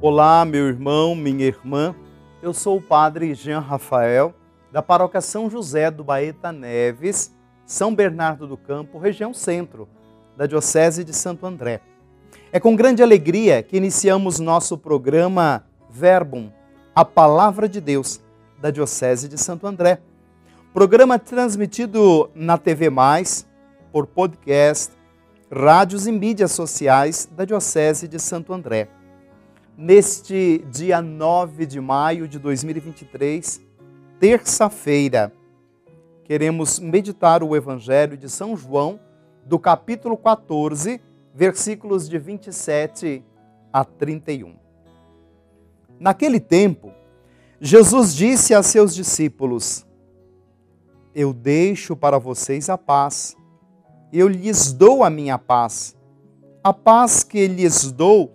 Olá, meu irmão, minha irmã. Eu sou o padre Jean Rafael, da paróquia São José do Baeta Neves, São Bernardo do Campo, região centro, da Diocese de Santo André. É com grande alegria que iniciamos nosso programa Verbum, a Palavra de Deus, da Diocese de Santo André. Programa transmitido na TV Mais, por podcast, rádios e mídias sociais da Diocese de Santo André. Neste dia 9 de maio de 2023, terça-feira, queremos meditar o Evangelho de São João, do capítulo 14, versículos de 27 a 31. Naquele tempo, Jesus disse a seus discípulos: Eu deixo para vocês a paz eu lhes dou a minha paz. A paz que lhes dou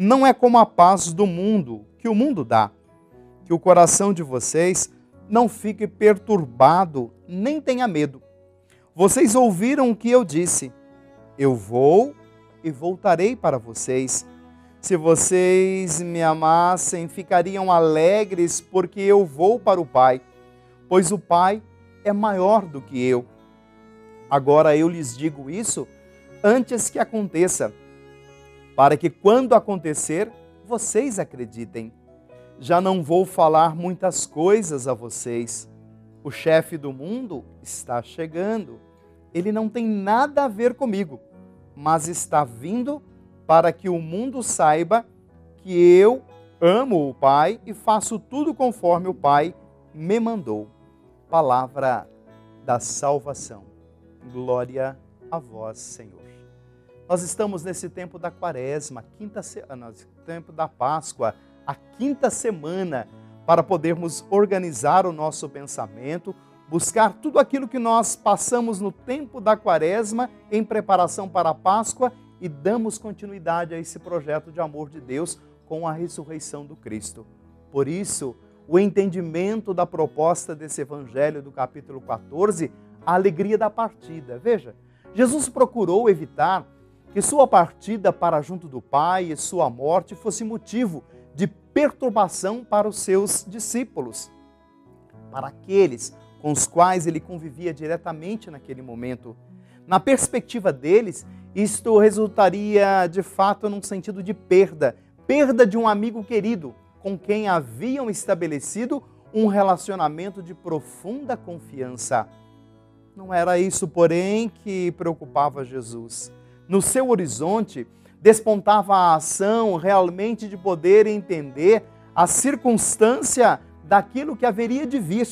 não é como a paz do mundo, que o mundo dá. Que o coração de vocês não fique perturbado, nem tenha medo. Vocês ouviram o que eu disse. Eu vou e voltarei para vocês. Se vocês me amassem, ficariam alegres, porque eu vou para o Pai, pois o Pai é maior do que eu. Agora eu lhes digo isso antes que aconteça, para que quando acontecer, vocês acreditem. Já não vou falar muitas coisas a vocês. O chefe do mundo está chegando. Ele não tem nada a ver comigo, mas está vindo para que o mundo saiba que eu amo o Pai e faço tudo conforme o Pai me mandou. Palavra da salvação. Glória a vós, Senhor. Nós estamos nesse tempo da quaresma, quinta se... Ah, tempo da Páscoa, a quinta semana, para podermos organizar o nosso pensamento, buscar tudo aquilo que nós passamos no tempo da quaresma em preparação para a Páscoa e damos continuidade a esse projeto de amor de Deus com a ressurreição do Cristo. Por isso, o entendimento da proposta desse evangelho do capítulo 14 a alegria da partida. Veja, Jesus procurou evitar que sua partida para junto do Pai e sua morte fosse motivo de perturbação para os seus discípulos, para aqueles com os quais ele convivia diretamente naquele momento. Na perspectiva deles, isto resultaria de fato num sentido de perda, perda de um amigo querido com quem haviam estabelecido um relacionamento de profunda confiança. Não era isso, porém, que preocupava Jesus. No seu horizonte despontava a ação realmente de poder entender a circunstância daquilo que haveria de vir.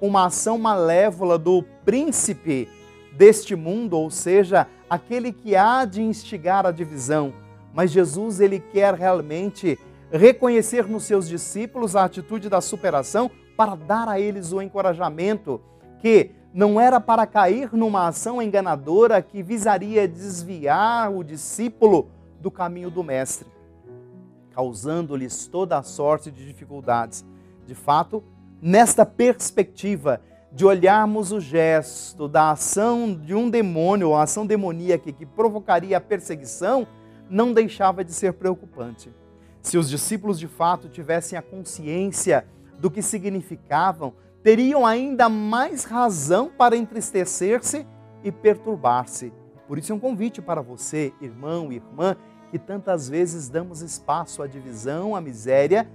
Uma ação malévola do príncipe deste mundo, ou seja, aquele que há de instigar a divisão. Mas Jesus, ele quer realmente reconhecer nos seus discípulos a atitude da superação para dar a eles o encorajamento que não era para cair numa ação enganadora que visaria desviar o discípulo do caminho do Mestre, causando-lhes toda a sorte de dificuldades. De fato, nesta perspectiva de olharmos o gesto da ação de um demônio, ou ação demoníaca que provocaria a perseguição, não deixava de ser preocupante. Se os discípulos de fato tivessem a consciência do que significavam, teriam ainda mais razão para entristecer-se e perturbar-se. Por isso é um convite para você, irmão e irmã, que tantas vezes damos espaço à divisão, à miséria,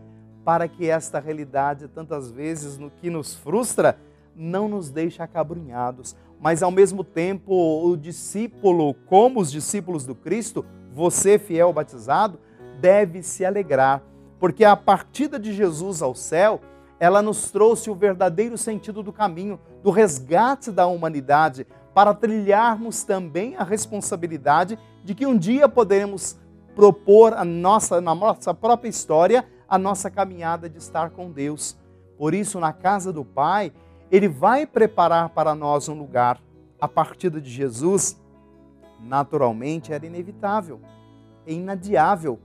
para que esta realidade, tantas vezes, no que nos frustra, não nos deixe acabrunhados. Mas ao mesmo tempo, o discípulo, como os discípulos do Cristo, você, fiel batizado, deve se alegrar, porque a partida de Jesus ao céu ela nos trouxe o verdadeiro sentido do caminho, do resgate da humanidade, para trilharmos também a responsabilidade de que um dia poderemos propor a nossa, na nossa própria história a nossa caminhada de estar com Deus. Por isso, na casa do Pai, Ele vai preparar para nós um lugar. A partida de Jesus, naturalmente, era inevitável, é inadiável.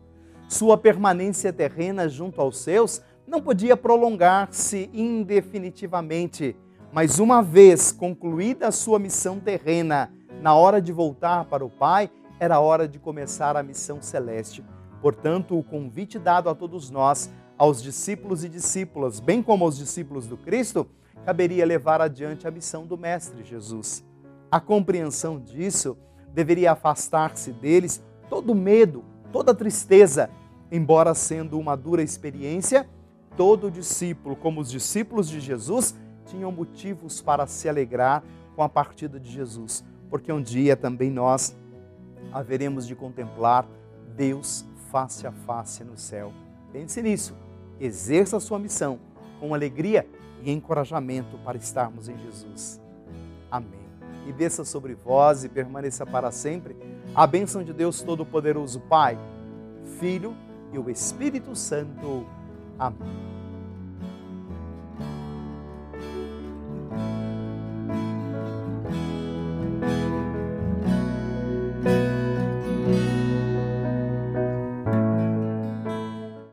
Sua permanência terrena junto aos seus não podia prolongar-se indefinitivamente, mas uma vez concluída a sua missão terrena, na hora de voltar para o Pai, era hora de começar a missão celeste. Portanto, o convite dado a todos nós, aos discípulos e discípulas, bem como aos discípulos do Cristo, caberia levar adiante a missão do Mestre Jesus. A compreensão disso deveria afastar-se deles todo medo, toda tristeza, embora sendo uma dura experiência, todo discípulo, como os discípulos de Jesus, tinham motivos para se alegrar com a partida de Jesus, porque um dia também nós haveremos de contemplar Deus face a face no céu. Pense nisso, exerça a sua missão com alegria e encorajamento para estarmos em Jesus. Amém. E desça sobre vós e permaneça para sempre a bênção de Deus Todo-Poderoso, Pai, Filho e o Espírito Santo. Amém.